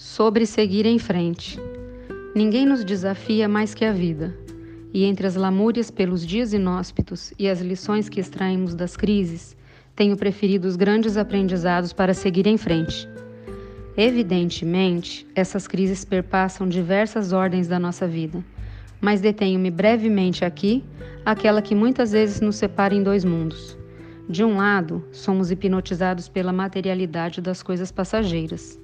Sobre seguir em frente. Ninguém nos desafia mais que a vida. E entre as lamúrias pelos dias inóspitos e as lições que extraímos das crises, tenho preferido os grandes aprendizados para seguir em frente. Evidentemente, essas crises perpassam diversas ordens da nossa vida, mas detenho-me brevemente aqui, aquela que muitas vezes nos separa em dois mundos. De um lado, somos hipnotizados pela materialidade das coisas passageiras,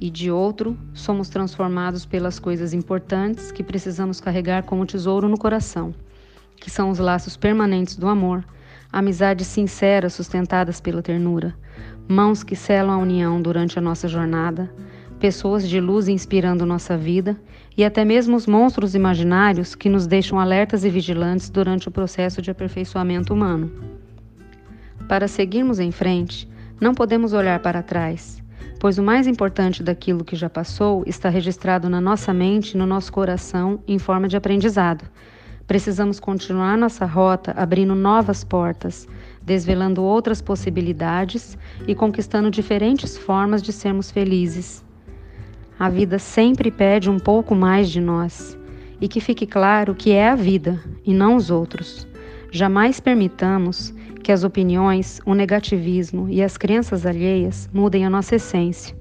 e de outro, somos transformados pelas coisas importantes que precisamos carregar como tesouro no coração, que são os laços permanentes do amor, amizades sinceras sustentadas pela ternura, mãos que selam a união durante a nossa jornada, pessoas de luz inspirando nossa vida e até mesmo os monstros imaginários que nos deixam alertas e vigilantes durante o processo de aperfeiçoamento humano. Para seguirmos em frente, não podemos olhar para trás, pois o mais importante daquilo que já passou está registrado na nossa mente e no nosso coração em forma de aprendizado. Precisamos continuar nossa rota abrindo novas portas, desvelando outras possibilidades e conquistando diferentes formas de sermos felizes. A vida sempre pede um pouco mais de nós, e que fique claro que é a vida e não os outros. Jamais permitamos que as opiniões, o negativismo e as crenças alheias mudem a nossa essência.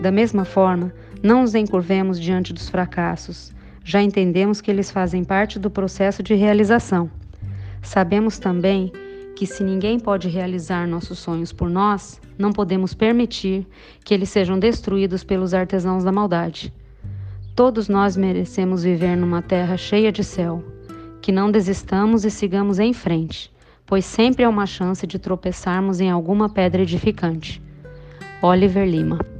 Da mesma forma, não nos encurvemos diante dos fracassos. Já entendemos que eles fazem parte do processo de realização. Sabemos também que se ninguém pode realizar nossos sonhos por nós, não podemos permitir que eles sejam destruídos pelos artesãos da maldade. Todos nós merecemos viver numa terra cheia de céu. Que não desistamos e sigamos em frente, pois sempre há uma chance de tropeçarmos em alguma pedra edificante. Oliver Lima